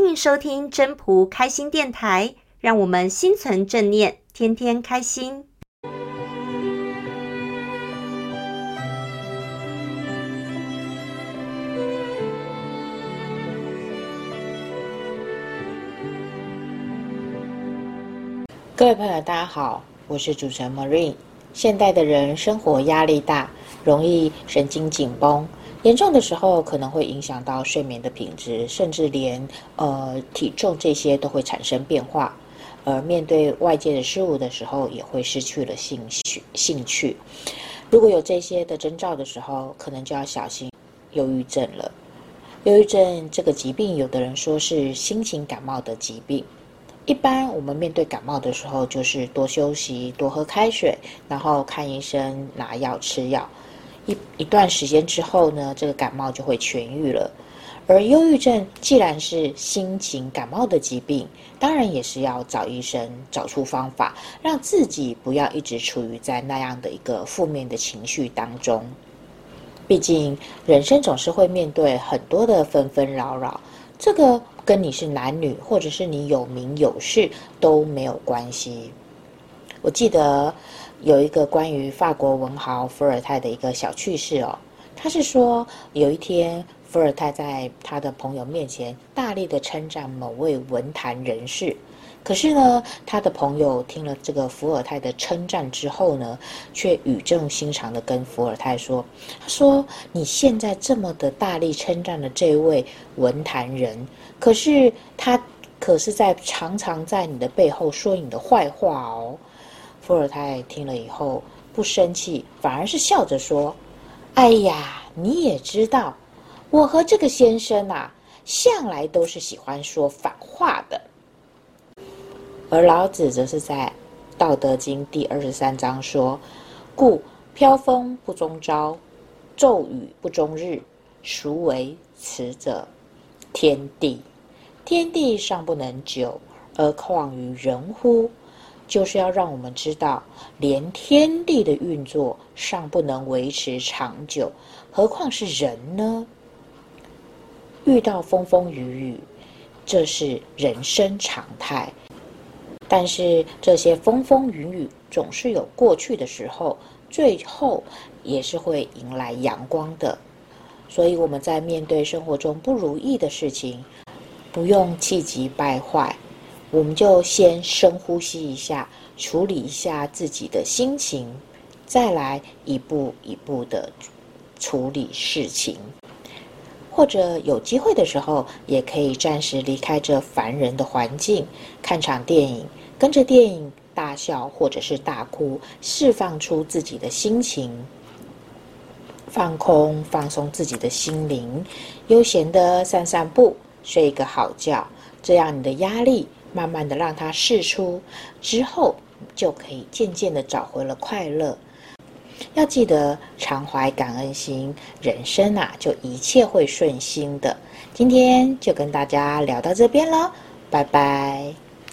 欢迎收听真仆开心电台，让我们心存正念，天天开心。各位朋友，大家好，我是主持人 Marine。现代的人生活压力大，容易神经紧绷，严重的时候可能会影响到睡眠的品质，甚至连呃体重这些都会产生变化。而面对外界的事物的时候，也会失去了兴趣。兴趣，如果有这些的征兆的时候，可能就要小心忧郁症了。忧郁症这个疾病，有的人说是心情感冒的疾病。一般我们面对感冒的时候，就是多休息、多喝开水，然后看医生、拿药吃药。一一段时间之后呢，这个感冒就会痊愈了。而忧郁症既然是心情感冒的疾病，当然也是要找医生找出方法，让自己不要一直处于在那样的一个负面的情绪当中。毕竟人生总是会面对很多的纷纷扰扰，这个。跟你是男女，或者是你有名有势都没有关系。我记得有一个关于法国文豪伏尔泰的一个小趣事哦，他是说有一天伏尔泰在他的朋友面前大力的称赞某位文坛人士。可是呢，他的朋友听了这个伏尔泰的称赞之后呢，却语重心长地跟伏尔泰说：“他说你现在这么的大力称赞的这位文坛人，可是他可是在常常在你的背后说你的坏话哦。”伏尔泰听了以后不生气，反而是笑着说：“哎呀，你也知道，我和这个先生啊，向来都是喜欢说反话的。”而老子则是在《道德经》第二十三章说：“故飘风不终朝，骤雨不终日。孰为此者？天地。天地尚不能久，而况于人乎？”就是要让我们知道，连天地的运作尚不能维持长久，何况是人呢？遇到风风雨雨，这是人生常态。但是这些风风雨雨总是有过去的时候，最后也是会迎来阳光的。所以我们在面对生活中不如意的事情，不用气急败坏，我们就先深呼吸一下，处理一下自己的心情，再来一步一步的处理事情。或者有机会的时候，也可以暂时离开这烦人的环境，看场电影。跟着电影大笑或者是大哭，释放出自己的心情，放空放松自己的心灵，悠闲的散散步，睡一个好觉，这样你的压力慢慢的让它释出之后，就可以渐渐的找回了快乐。要记得常怀感恩心，人生啊就一切会顺心的。今天就跟大家聊到这边了，拜拜。